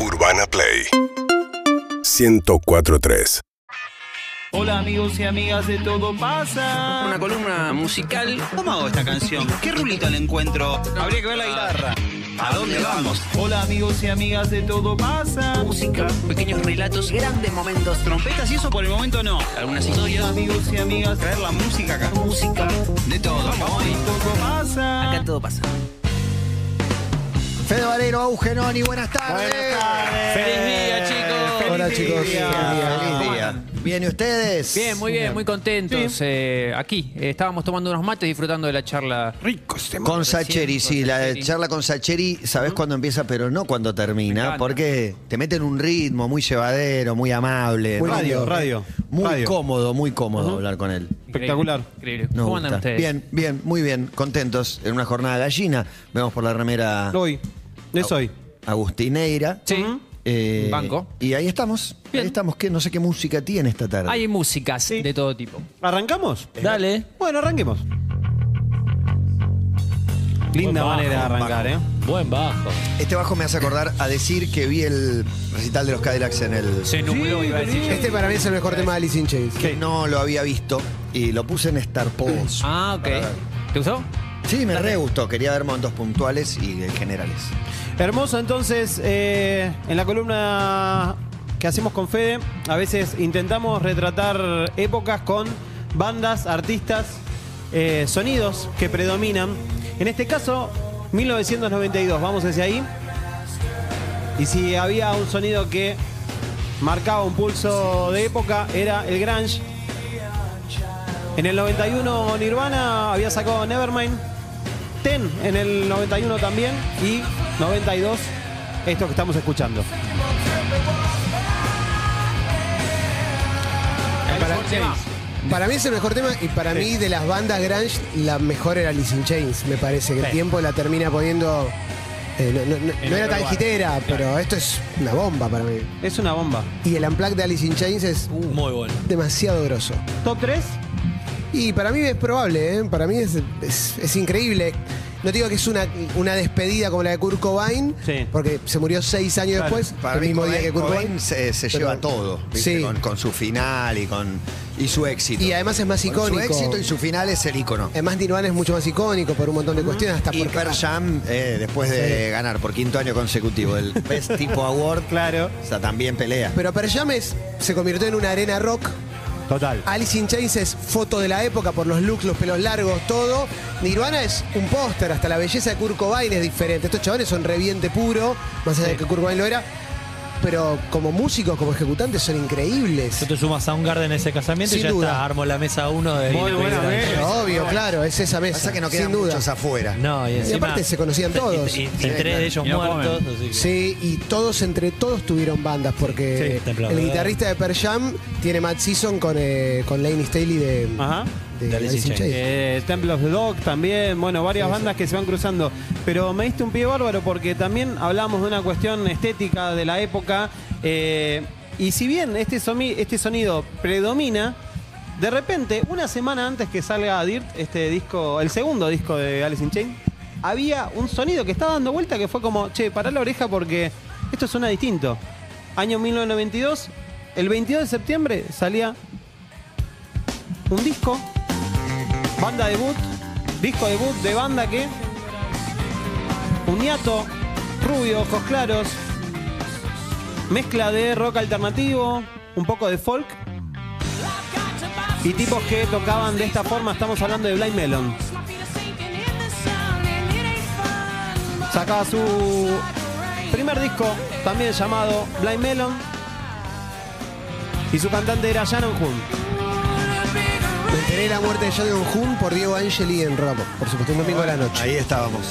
Urbana Play 1043 Hola amigos y amigas de Todo Pasa. Una columna musical. ¿Cómo hago esta canción? ¿Qué rulito le encuentro? Habría que ver la guitarra. ¿A dónde vamos? Hola amigos y amigas de Todo Pasa. Música, pequeños relatos, Grandes momentos. Trompetas y eso por el momento no. algunas Hola historias. amigos y amigas. Traer la música acá. Música. De todo. Vamos. Todo pasa. Acá todo pasa. Fede Valero, Augenoni, buenas tardes. ¡Feliz día, chicos! Hola chicos, día. Feliz día. ¿Bien y ustedes? Bien, muy bien, muy contentos. eh, aquí eh, estábamos tomando unos mates disfrutando de la charla. Con Sacheri, sí, la Sacheri. charla con Sacheri, sabes cuándo empieza, pero no cuando Me termina, porque te meten un ritmo muy llevadero, muy amable. Muy ¿no? radio, radio, Muy radio. cómodo, muy cómodo hablar con él. Espectacular. Increíble. Nos ¿Cómo andan ustedes? Bien, bien, muy bien, contentos en una jornada gallina. Vemos por la remera Hoy. Es hoy. Agustineira. Sí. Eh, Banco. Y ahí estamos. Bien. Ahí estamos, que no sé qué música tiene esta tarde. Hay músicas de todo tipo. ¿Arrancamos? Dale. Bueno, arranquemos. Linda manera de bajo, arrancar, ¿eh? Buen bajo. Este bajo me hace acordar a decir que vi el recital de los Cadillacs en el. Se nubló, iba a decir. yo. Este para mí es el mejor tema de Alice in Chains. que no lo había visto y lo puse en Star Pulse. Ah, ok. ¿Te gustó? Sí, me re gustó. Quería ver momentos puntuales y eh, generales. Hermoso, entonces, eh, en la columna que hacemos con Fede, a veces intentamos retratar épocas con bandas, artistas, eh, sonidos que predominan. En este caso, 1992, vamos hacia ahí. Y si había un sonido que marcaba un pulso de época, era el grunge. En el 91 Nirvana había sacado Nevermind. Ten en el 91 también. Y 92 esto que estamos escuchando. Para, para mí es el mejor tema y para mí de las bandas grunge la mejor era Alice in Chains. Me parece que el tiempo la termina poniendo... eh, no, no- no- no era tan hitera, pero esto es una bomba para mí. Es una bomba. Y el unplug de Alice in Chains es Muy bueno. demasiado grosso. Top 3. Y para mí es probable, ¿eh? para mí es, es- es increíble. No digo que es una, una despedida como la de Kurt Cobain, Sí. porque se murió seis años Claro. después, Para el mí, mismo día que Kurt Cobain Cobain. se, se Pero- lleva todo, ¿viste? Sí. Con, con su final y con y su éxito. Y además es más Con icónico. Su éxito y su final es el icono. Además, Nirvana es mucho más icónico por un montón de cuestiones, hasta Y porque Pearl Jam, eh, después de ganar por quinto año consecutivo el Best Tipo Award, Claro. o sea, también pelea. Pero Pearl Jam es- se convirtió en una arena rock. Total. Alice in Chains es foto de la época por los looks, los pelos largos, todo. Nirvana es un póster, hasta la belleza de Kurt Cobain es diferente. Estos chavales son reviente puro, más allá de que Kurt Cobain lo era. Pero como músicos, como ejecutantes, son increíbles. Tú te sumas a un Garden en ese casamiento Sin y ya duda. está, armo la mesa uno de Muy buena mesa. Pero obvio, claro, es esa mesa. Pasa que no quedan sin duda. muchos afuera. No, y aparte se conocían todos. Y, y- y tres de ellos Y no muertos. así que- Sí, y todos entre todos tuvieron bandas, porque Sí, el guitarrista de Pearl Jam tiene Matt Season con, eh, con Laney Staley de, Ajá. De De Alice in Alice in Chains. Eh, Temple of the Dog también, bueno, varias bandas que se van cruzando. Pero me diste un pie bárbaro porque también hablamos de una cuestión estética de la época. eh, y si bien este, somi- este sonido predomina, de repente, una semana antes que salga Dirt, este disco, el segundo disco de Alice in Chains, había un sonido que estaba dando vuelta que fue como, che, pará la oreja porque esto suena distinto. Año 1992, el 22 de septiembre salía un disco Banda debut, disco debut de banda que. Un niato, rubio, ojos claros. Mezcla de rock alternativo, un poco de folk. Y tipos que tocaban de esta forma, estamos hablando de Blind Melon. Sacaba su primer disco, también llamado Blind Melon. Y su cantante era Shannon Hoon. La muerte de John Hoon por Diego Angeli en Ramos, por supuesto, un domingo a la noche. Ahí estábamos.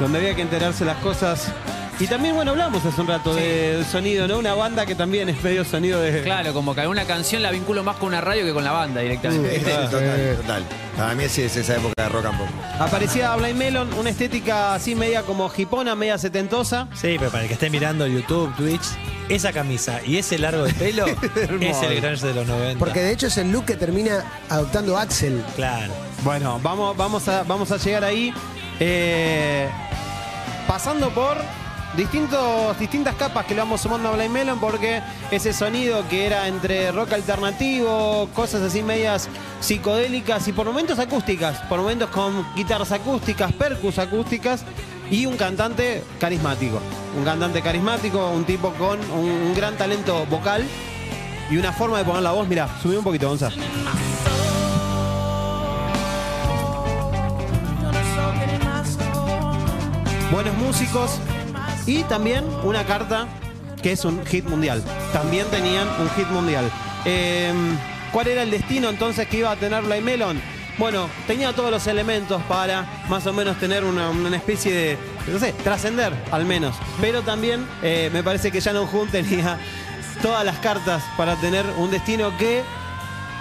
donde había que enterarse las cosas. Y también, bueno, hablamos hace un rato de sonido, ¿no? Una banda que también es medio sonido de. Claro, como que alguna canción la vinculo más con una radio que con la banda directamente. Este, ¿viste? total, total. Para mí sí es esa época de rock and roll. Aparecía Blind Melon, una estética así media como hipona, media setentosa. Sí, pero para el que esté mirando YouTube, Twitch, esa camisa y ese largo de pelo es el grunge de los 90. Porque de hecho es el look que termina adoptando Axel. Claro. Bueno, vamos, vamos, a, vamos a llegar ahí. Eh, pasando por distintos, distintas capas que le vamos sumando a Blind Melon porque ese sonido que era entre rock alternativo, cosas así medias psicodélicas y por momentos acústicas, por momentos con guitarras acústicas, percus acústicas y un cantante carismático. Un cantante carismático, un tipo con un, gran talento vocal y una forma de poner la voz. Mira, subí un poquito, Gonzalo. buenos músicos y también una carta que es un hit mundial. También tenían un hit mundial. Eh, ¿Cuál era el destino entonces que iba a tener Blind Melon? Bueno, tenía todos los elementos para más o menos tener una, una especie de, no sé, trascender al menos. Pero también eh, me parece que Shannon Hunt tenía todas las cartas para tener un destino que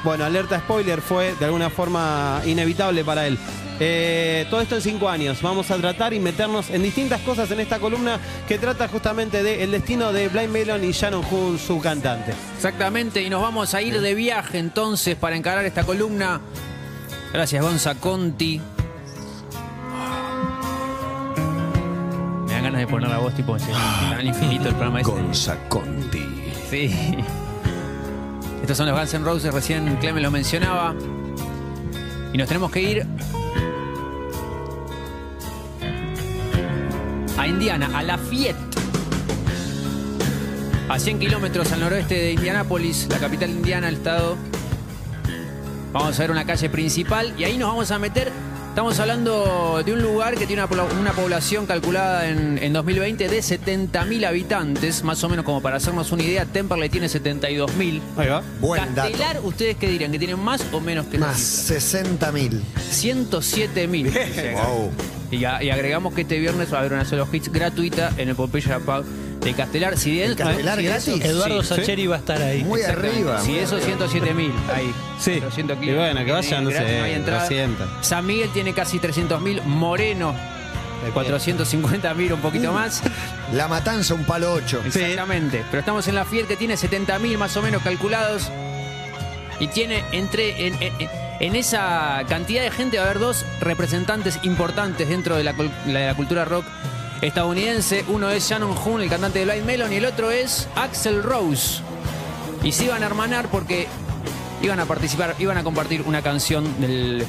bueno, alerta spoiler, fue de alguna forma inevitable para él. Eh, todo esto en cinco años. Vamos a tratar y meternos en distintas cosas en esta columna que trata justamente del destino de Blind Melon y Shannon Hoon, su cantante. Exactamente, y nos vamos a ir de viaje entonces para encarar esta columna. Gracias, Gonza Conti. Me dan ganas de poner la voz tipo ese canal infinito el programa ese. Gonza Conti. Sí. Estos son los Guns N' Roses, recién Clemen lo mencionaba. Y nos tenemos que ir a Indiana, a Lafayette. A 100 kilómetros al noroeste de Indianápolis, la capital de Indiana, el estado. Vamos a ver una calle principal y ahí nos vamos a meter. Estamos hablando de un lugar que tiene una, pobla- una población calculada en, en 2020 de 70.000 habitantes, más o menos como para hacernos una idea, Temperley tiene 72.000. Ahí va. Buen dato. Castelar, ¿ustedes qué dirían? ¿Que tienen más o menos que Más esa 60 mil. cifra? 107.000. Wow. Y, a- y agregamos que este viernes va a haber una solo hits gratuita en el Pompeya Pub de Castelar. Si de ¿El Castelar gratis? Eduardo sí. Sacheri va a estar ahí. Muy arriba. Si muy eso, arriba. 107.000 ahí. Sí. 400 Y bueno, que vayan, no sé, hay entrada. 200. San Miguel tiene casi 300.000. Moreno, 450.000, un poquito más. La matanza, un palo 8. Exactamente. Pero estamos en la Fiel que tiene 70.000 más o menos calculados. Y tiene entre. En, en- en esa cantidad de gente va a haber dos representantes importantes dentro de la, la cultura rock estadounidense. Uno es Shannon Hoon, el cantante de Blind Melon, y el otro es Axel Rose. Y se iban a hermanar porque iban a participar, iban a compartir una canción del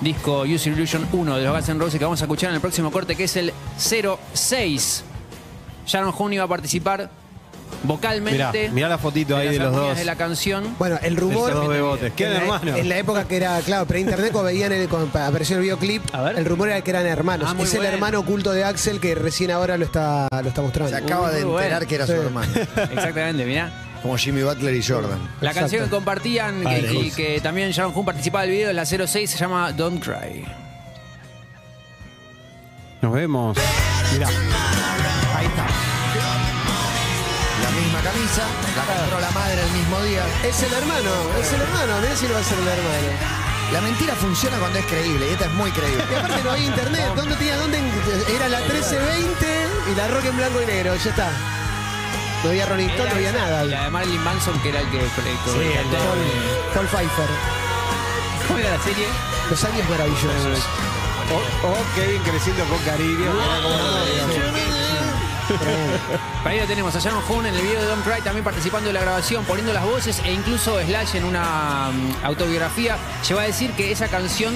disco Use Illusion 1 de los Guns N' Roses que vamos a escuchar en el próximo corte, que es el 06. Sharon Hoon iba a participar vocalmente. Mirá, mirá la fotito de ahí de los dos. de la canción. Bueno, el rumor. dos bebotes. ¿Qué en, la, hermano? en la época que era, claro, pre-internet, cuando veían el, cuando apareció el videoclip, A ver. el rumor era que eran hermanos. Ah, es el hermano oculto de Axel que recién ahora lo está, lo está mostrando. Se acaba de Muy bueno. enterar que era Sí. su hermano. Exactamente, mirá. Como Jimmy Butler y Jordan. La Exacto. canción que compartían y, y que también Sharon Hoon participaba del video de la 06 se llama Don't Cry. Nos vemos. Mirá. Ahí está. La misma camisa, la compró la madre el mismo día. Es el hermano, es el hermano. Mirá si no va a ser el hermano. La mentira funciona cuando es creíble y esta es muy creíble. Y aparte no había internet. ¿Dónde tenía? ¿Dónde? Era la 1320 y la rock en blanco y negro. Ya está. No había Rolling Stone, no había nada. Y la de Marilyn Manson, que era el que. Sí, el Paul, Paul Pfeiffer. ¿Cómo era la serie? Los años maravillosos. Oh, oh, Kevin creciendo con cariño. Para ahí lo tenemos a Sharon Hoon en el video de Don't Cry, también participando de la grabación, poniendo las voces e incluso Slash en una mm, autobiografía lleva a decir que esa canción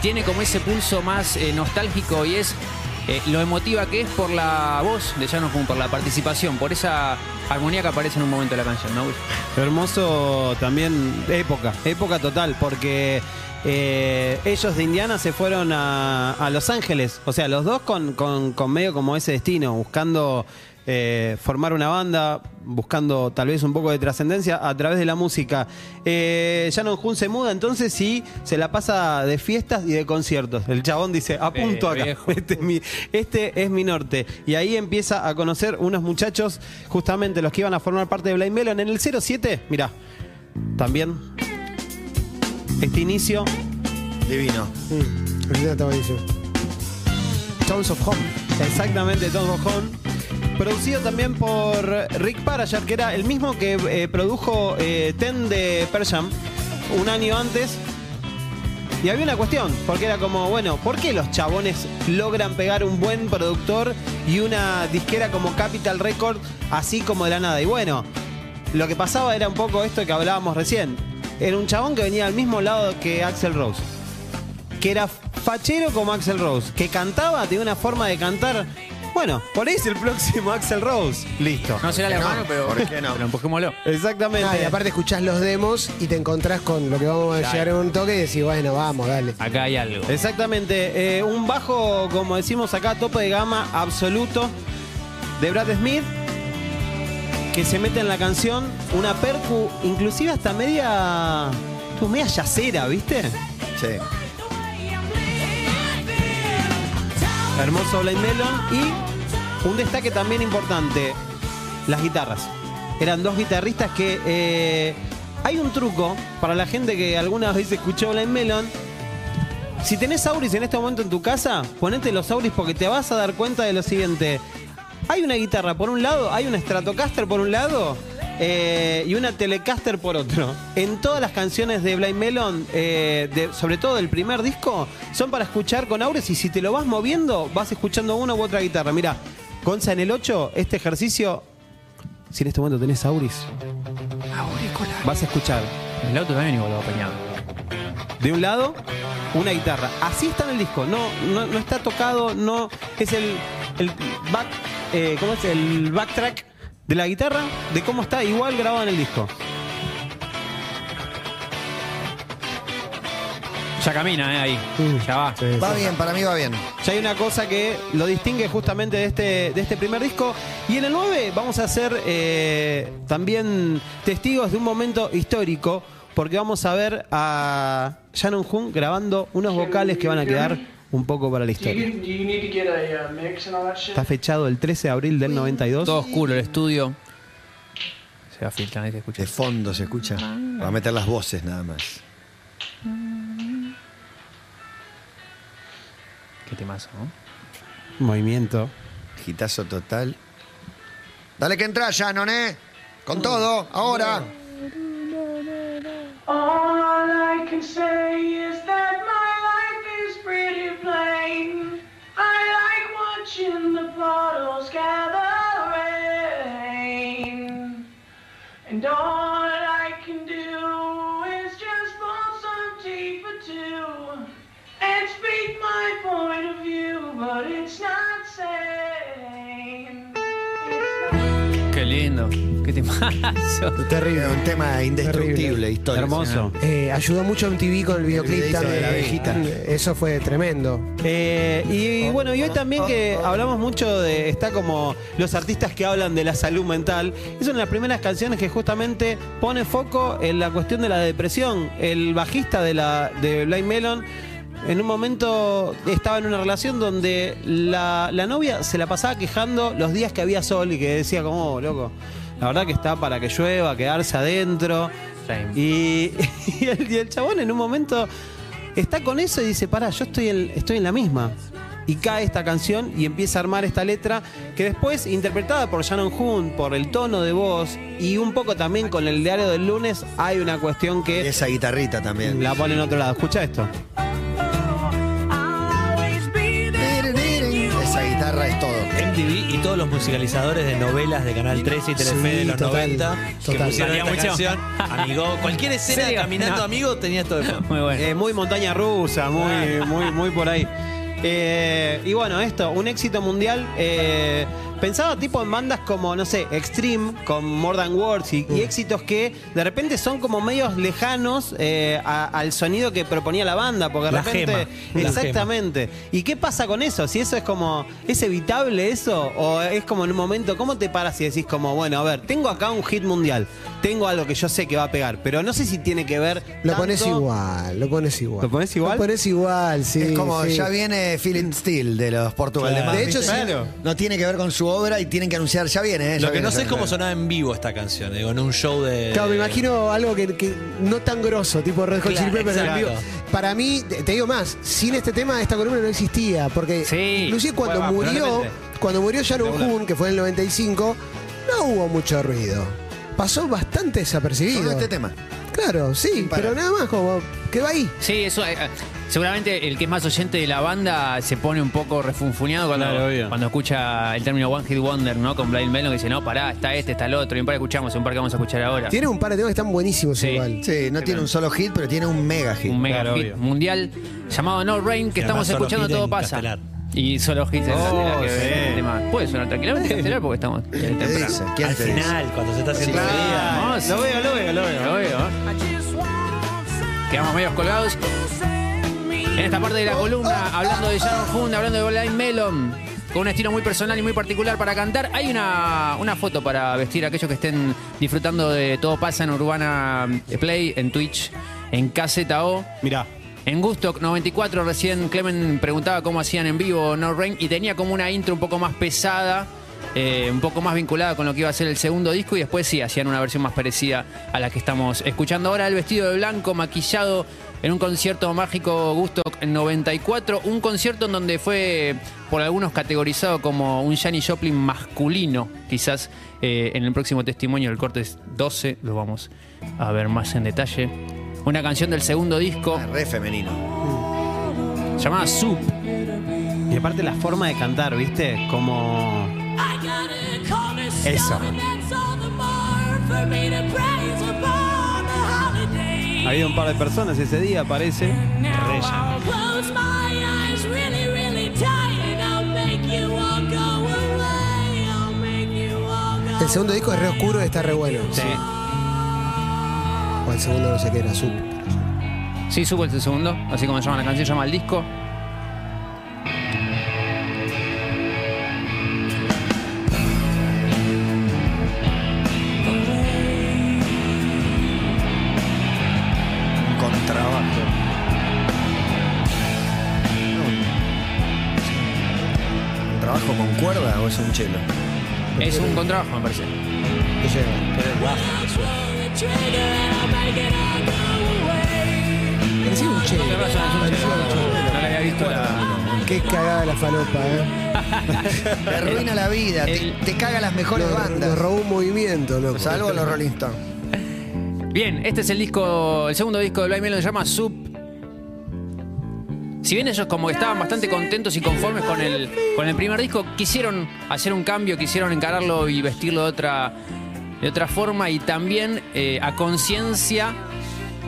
tiene como ese pulso más eh, nostálgico y es eh, lo emotiva que es por la voz de Sharon Hoon, por la participación, por esa armonía que aparece en un momento de la canción, ¿no? Hermoso también, época, época total, porque eh, ellos de Indiana se fueron a, Los Ángeles, o sea, los dos con- con medio como ese destino, buscando eh, formar una banda, buscando tal vez un poco de trascendencia a través de la música. Eh, Shannon Hoon se muda entonces y se la pasa de fiestas y de conciertos. El chabón dice, apunto Eh, acá, este es, mi, este es mi norte. Y ahí empieza a conocer unos muchachos, justamente los que iban a formar parte de Blind Melon. En el 07, mirá, también este inicio. Divino. Mm, el video está buenísimo. Tones of Home. Exactamente, Tom Home. Producido también por Rick Parashar, que era el mismo que eh, produjo eh, Ten de Pearl Jam un año antes. Y había una cuestión, porque era como, bueno, ¿por qué los chabones logran pegar un buen productor y una disquera como Capital Record así como de la nada? Y bueno, lo que pasaba era un poco esto que hablábamos recién. Era un chabón que venía al mismo lado que Axel Rose. Que era fachero como Axel Rose. Que cantaba, tenía una forma de cantar. Bueno, por ahí es el próximo Axel Rose. Listo. No será la no? mano, pero, ¿Por qué no? pero empujémoslo. Exactamente. Ah, y aparte escuchás los demos y te encontrás con lo que vamos a Claro. llegar en un toque y decís, bueno, vamos, dale. Acá hay algo. Exactamente. eh, un bajo, como decimos acá, tope de gama absoluto de Brad Smith. Que se mete en la canción una percu, inclusive hasta media. tu media yacera, ¿viste? Sí. Hermoso Blind Melon. Y un destaque también importante: las guitarras. Eran dos guitarristas que. eh, hay un truco para la gente que alguna vez escuchó Blind Melon. Si tenés Auris en este momento en tu casa, ponete los Auris porque te vas a dar cuenta de lo siguiente. Hay una guitarra por un lado, hay una Stratocaster por un lado eh, y una Telecaster por otro. En todas las canciones de Blind Melon, eh, de- sobre todo del primer disco, son para escuchar con Auris y si te lo vas moviendo, vas escuchando una u otra guitarra. Mira, Gonza en el 8, este ejercicio, si en este momento tenés Auris, vas a escuchar El auto también igual apañado. de un lado una guitarra. Así está en el disco. No, no, no está tocado, no. Es el, el back. eh, ¿Cómo es? El backtrack de la guitarra, de cómo está igual grabado en el disco. Ya camina, ¿eh? Ahí. Ya va. Sí, Va sí. bien, para mí va bien. Ya hay una cosa que lo distingue justamente de este, de este primer disco. Y en el 9 vamos a ser eh, también testigos de un momento histórico, porque vamos a ver a Shannon Hoon grabando unos vocales que van a quedar un poco para la historia. Está fechado el 13 de abril del 92. Todo oscuro el estudio. Se va a filtrar, ahí se escucha. De fondo se escucha. Va a meter las voces nada más. Qué temazo, ¿no? Movimiento. Gitazo total. Dale que entra, Shannon, ¿eh? Con todo, ahora. All I can say is that my watching the puddles gather rain. And all I can do is just pour some tea for two and speak my point of view, but it's not sane. Lindo. Qué temazo. Terrible. Un tema indestructible, histórico. Hermoso. Eh, ayudó mucho MTV con el videoclip videíto de también. la abejita. Eso fue tremendo. Eh, y, bueno, y hoy también que hablamos mucho de. Está como los artistas que hablan de la salud mental. Es una de las primeras canciones que justamente pone foco en la cuestión de la depresión. El bajista de, la, de Blind Melon. En un momento estaba en una relación donde la, la novia se la pasaba quejando los días que había sol y que decía como, "Oh, loco, la verdad que está para que llueva, quedarse adentro. Y, y el, y el chabón en un momento está con eso y dice, pará, yo estoy en, estoy en la misma. Y cae esta canción y empieza a armar esta letra que después, interpretada por Shannon Hoon, por el tono de voz y un poco también con el diario del lunes, hay una cuestión Y que esa guitarrita también. la pone en otro lado. Escucha esto. Y todos los musicalizadores de novelas de Canal 13 y Telefe Sí, de los total, 90 que total. pusieron esta mucho. canción. Amigo, cualquier escena Sí, caminando no. amigo tenía esto de fondo. Muy bueno. Eh, muy montaña rusa, muy, muy, muy por ahí. Eh, y bueno, esto, un éxito mundial. eh, pensaba tipo en bandas como, no sé, Extreme, con More Than Words y, y éxitos que de repente son como medios lejanos eh, a- al sonido que proponía la banda, porque de La repente. gema, la exactamente. ¿Y qué pasa con eso? Si eso es como. ¿Es evitable eso? ¿O es como en un momento, ¿cómo te paras y decís como, bueno, a ver, tengo acá un hit mundial, tengo algo que yo sé que va a pegar, pero no sé si tiene que ver. Lo tanto- pones igual, lo pones igual. ¿Lo pones igual? Lo pones igual, sí. es como sí. ya viene Feeling Steel de los Portugal Claro. de De hecho, sí. Claro. No tiene que ver con su obra y tienen que anunciar, ya viene, ¿eh? Ya Lo que viene, no ya sé es viene. cómo sonaba en vivo esta canción, digo, en un show de. Claro, me imagino algo que, que no tan grosso, tipo Red Hot Claro, Chili Peppers en exacto. vivo. Para mí, te te digo más, sin este tema esta columna no existía, porque Sí. inclusive cuando Bueno, murió, probablemente. cuando murió Sharon una. Hoon, que fue en el 95, no hubo mucho ruido. Pasó bastante desapercibido. Solo este tema. Claro, sí, parar. pero nada más como quedó ahí. Sí, eso. eh, Seguramente el que es más oyente de la banda se pone un poco refunfuñado cuando, Claro, cuando escucha el término One Hit Wonder, ¿no? Con Blind Melon que dice, no, pará, está este, está el otro, y un par escuchamos, y un par que vamos a escuchar ahora. Tiene un par de temas que están buenísimos Sí. igual. Sí, no tiene un solo hit, pero tiene un mega hit. un mega Claro, hit obvio. mundial llamado No Rain que Y estamos escuchando todo pasa. castelar. Y solo hits en Oh, que sí. Puede sonar tranquilamente en castelar porque estamos en el ¿Qué temprano. dice? ¿Quién Al te dice? final, cuando se está haciendo Sí. día. Lo veo, lo veo, lo Lo veo. veo, ¿eh? Quedamos medios colgados. En esta parte de la columna, hablando de Sharon Hoon, hablando de Blind Melon, con un estilo muy personal y muy particular para cantar, hay una, una foto para vestir a aquellos que estén disfrutando de Todo Pasa en Urbana Play, en Twitch, en KZO. Mirá. En Gusto 94 recién Clemen preguntaba cómo hacían en vivo No Rain y tenía como una intro un poco más pesada, eh, un poco más vinculada con lo que iba a ser el segundo disco y después sí hacían una versión más parecida a la que estamos escuchando ahora, el vestido de blanco maquillado en un concierto mágico Gusto en 94, un concierto en donde fue por algunos categorizado como un Janis Joplin masculino, quizás eh, en el próximo testimonio del corte 12 lo vamos a ver más en detalle. Una canción del segundo disco Ah, re femenino. llamada Soup. Y aparte la forma de cantar, ¿viste? Como. Eso. Había un par de personas ese día, parece. El segundo disco es re oscuro y está re bueno. Sí. O el segundo no sé qué era, Sub. Sí, Soup es el segundo, así como se llama la canción, se llama el disco. Es un chelo? Es un contrabajo, me parece. Que llega. Es. Parecía un chelo. Tenés razón, es un Parecía chelo. un chelo. No le había visto la. Qué cagada la falopa, ¿eh? Te arruina la vida, te, El- te caga las mejores Nos, bandas. nos robó un movimiento, loco. Salvo los Rolling Stones. Bien, este es el disco, el segundo disco de Blind Melon, se llama Soup. Si bien ellos como que estaban bastante contentos y conformes con el, con el primer disco, quisieron hacer un cambio, quisieron encararlo y vestirlo de otra, de otra forma y también eh, a conciencia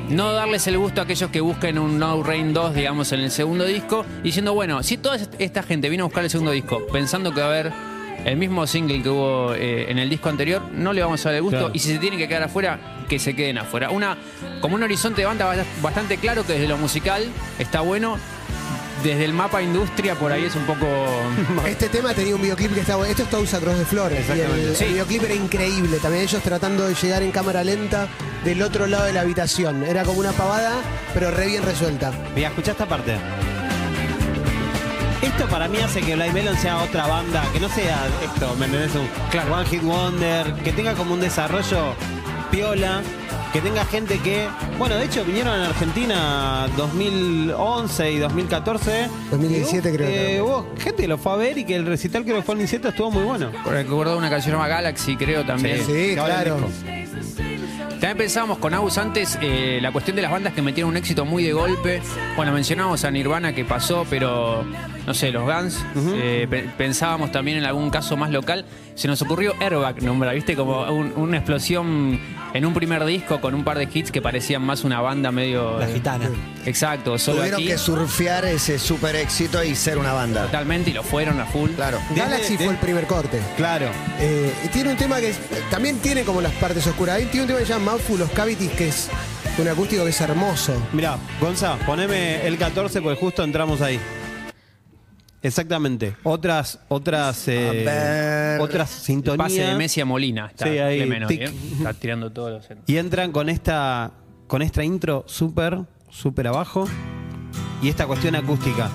no darles el gusto a aquellos que busquen un No Rain 2, digamos, en el segundo disco, diciendo, bueno, si toda esta gente vino a buscar el segundo disco pensando que va a haber el mismo single que hubo eh, en el disco anterior, no le vamos a dar el gusto, Claro. y si se tienen que quedar afuera, que se queden afuera. Una, como un horizonte de banda bast- bastante claro que desde lo musical está bueno, desde el mapa industria por ahí es un poco... Este tema tenía un videoclip que estaba. Esto es Tousa Cross de Flores. Y el, Exactamente. Sí. el videoclip era increíble. También ellos tratando de llegar en cámara lenta del otro lado de la habitación. Era como una pavada, pero re bien resuelta. Mira, escuchá esta parte. Esto para mí hace que Blind Melon sea otra banda, que no sea esto, ¿me entendés? Un Claro. One Hit Wonder, que tenga como un desarrollo piola, que tenga gente que, bueno, de hecho vinieron a Argentina 2011 y 2014. 2017 Y hubo- creo que eh, hubo gente que lo fue a ver y que el recital creo que fue el 17 estuvo muy bueno. Recuerdo una canción llamada Galaxy, creo también. Sí, el claro. También pensábamos con Agus antes eh, la cuestión de las bandas que metieron un éxito muy de golpe. Bueno, mencionamos a Nirvana que pasó, pero no sé, los Guns. eh, pe- pensábamos también en algún caso más local. Se nos ocurrió Airbag nombrar, ¿viste? Como un- una explosión en un primer disco con un par de hits que parecían más una banda medio. La gitana. Exacto, solo Tuvieron aquí. que surfear ese super éxito y ser una banda. Totalmente, y lo fueron a full. Claro. Galaxy fue el primer corte. Claro. Eh, y tiene un tema que es- también tiene como las partes oscuras. Ahí tiene un tema que se llama Mouthful of Cavities, que es un acústico que es hermoso. Mirá, Gonza, poneme el 14 porque justo entramos ahí. Exactamente. Otras, otras, eh, otras El sintonías. pase de Messi a Molina. Está, Sí, ahí, tic. ¿eh? Está tirando todos los. Y entran con esta, con esta intro súper, súper abajo. Y esta cuestión acústica.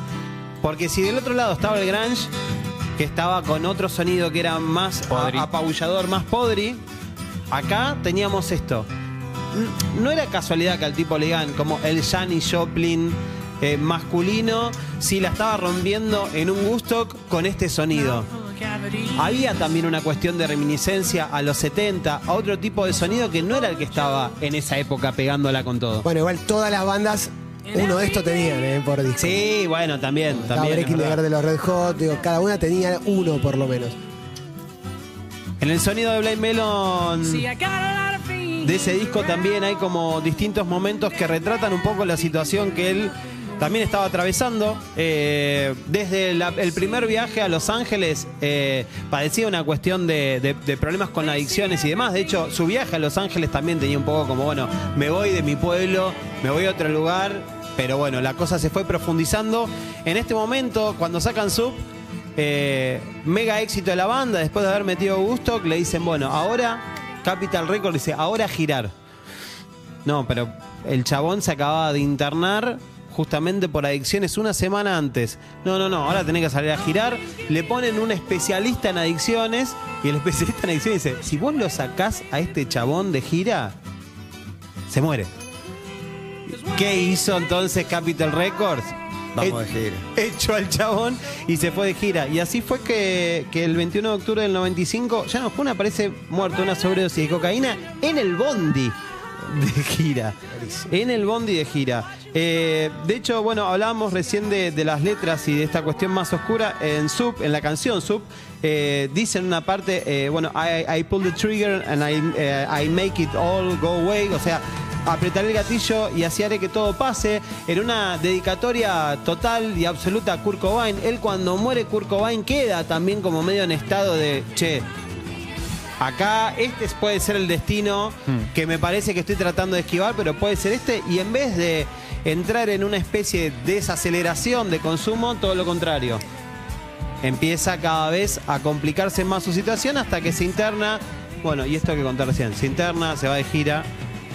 Porque si del otro lado estaba el grunge, que estaba con otro sonido que era más apabullador, más podri, acá teníamos esto. No era casualidad que al tipo le digan como el Janis Joplin eh, masculino, si la estaba rompiendo en un gusto con este sonido. Había también una cuestión de reminiscencia a los 70, a otro tipo de sonido que no era el que estaba en esa época pegándola con todo. Bueno, igual todas las bandas Uno de estos tenían, ¿eh? Por disco. Sí, bueno, también. También Breaking de los Red Hot, digo, cada una tenía uno por lo menos. En el sonido de Blind Melon de ese disco también hay como distintos momentos que retratan un poco la situación que él también estaba atravesando. Eh, desde la- el primer viaje a Los Ángeles eh, padecía una cuestión de, de- de problemas con adicciones y demás. De hecho, su viaje a Los Ángeles también tenía un poco como, bueno, me voy de mi pueblo, me voy a otro lugar. Pero bueno, la cosa se fue profundizando. En este momento, cuando sacan Sub, eh, mega éxito de la banda, después de haber metido Gusto, le dicen, bueno, ahora Capital Record dice, ahora girar. No, pero el chabón se acababa de internar justamente por adicciones una semana antes. No, no, no, ahora tenés que salir a girar. Le ponen un especialista en adicciones y el especialista en adicciones dice, si vos lo sacás a este chabón de gira, se muere. ¿Qué hizo entonces Capital Records? Vamos Eh, de gira. Hecho al chabón y se fue de gira. Y así fue que, que el 21 de octubre del 95, ya no Jun aparece muerto, una sobredosis de cocaína en el bondi de gira. En el bondi de gira. Eh, de hecho, bueno, hablábamos recién de, de las letras y de esta cuestión más oscura. En Sub, en la canción Sub, eh, dice en una parte, eh, bueno, I, I pull the trigger and I, I make it all go away. O sea, apretaré el gatillo y así haré que todo pase. En una dedicatoria total y absoluta a Kurt Cobain. Él cuando muere Kurt Cobain queda también como medio en estado de, che, acá este puede ser el destino que me parece que estoy tratando de esquivar, pero puede ser este. Y en vez de entrar en una especie de desaceleración de consumo, todo lo contrario. Empieza cada vez a complicarse más su situación hasta que se interna. Bueno, y esto que contar recién. Se interna, se va de gira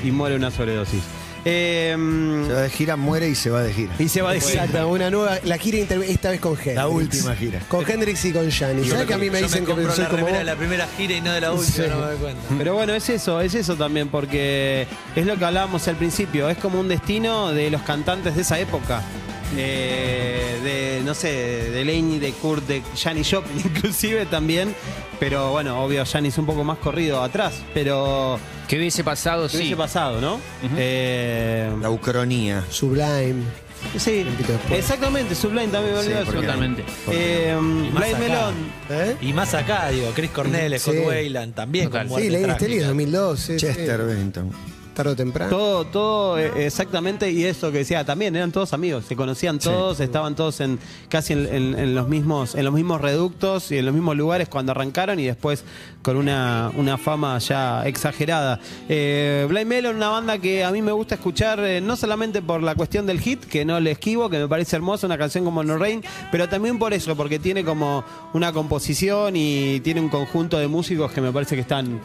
y muere una sobredosis. Eh, Se va de gira, muere y se va de gira. y se va de gira. Exacto, una nueva, la gira inter- esta vez con Hendrix. La última gira. Con Hendrix y con Gianni. ¿Sabes que a mí me Yo dicen que compro soy la como remera vos? de la primera gira y no de la última, Sí. no me doy cuenta. Pero bueno, es eso, es eso también, porque es lo que hablábamos al principio, es como un destino de los cantantes de esa época. Eh, de, no sé, de Lenny, de Kurt, de Janis Joplin inclusive también. Pero bueno, obvio, Janis un poco más corrido atrás. Pero ¿Qué hubiese pasado? ¿qué Sí. hubiese pasado, no? Eh, La ucronía. Sublime. sí, exactamente, Sublime también me Sí, porque- eso. Totalmente. Eh, Blind. Melon. ¿Eh? Y más acá, digo, Chris Cornell, Scott Sí. Wayland, también Total. con Sí, muerte Lady. Stelly 2002. sí, sí. Chester Bennington. Tarde o temprano. Todo, todo eh, exactamente, y eso que decía también, eran todos amigos, se conocían todos, estaban todos en casi en, en- en los mismos, en los mismos reductos y en los mismos lugares cuando arrancaron y después con una, una fama ya exagerada. Eh, Blind Melon, una banda que a mí me gusta escuchar, eh, no solamente por la cuestión del hit, que no le esquivo, que me parece hermosa, una canción como No Rain, pero también por eso, porque tiene como una composición y tiene un conjunto de músicos que me parece que están.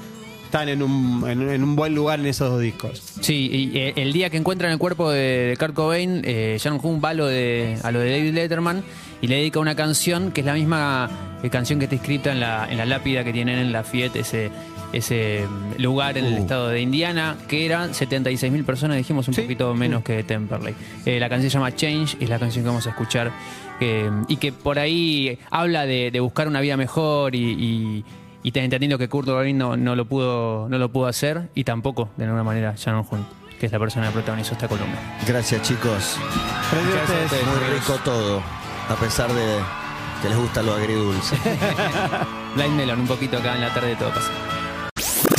Están en un, en- en un buen lugar en esos dos discos. Sí, y eh, el día que encuentran el cuerpo de, Kurt Cobain, eh, Sharon Hoon va a lo, de, a lo de David Letterman y le dedica una canción que es la misma eh, canción que está escrita en la, en la lápida que tienen en la Fiat, ese, ese mm, lugar en el estado de Indiana, que eran 76 mil personas, dijimos un Sí. poquito menos que Temperley. Eh, la canción se llama Change es la canción que vamos a escuchar eh, y que por ahí habla de, de buscar una vida mejor y, y- y te- entendiendo que Kurt Cobain no, no lo pudo no lo pudo hacer y tampoco de alguna manera Shannon Hunt que es la persona que protagonizó esta columna Gracias, chicos. Gracias a ustedes. Muy rico todo. A pesar de que les gusta lo agridulce. Blind Melon un poquito acá en la tarde de todo pasa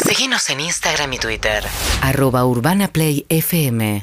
Síguenos en Instagram y Twitter. Arroba Urbana Play FM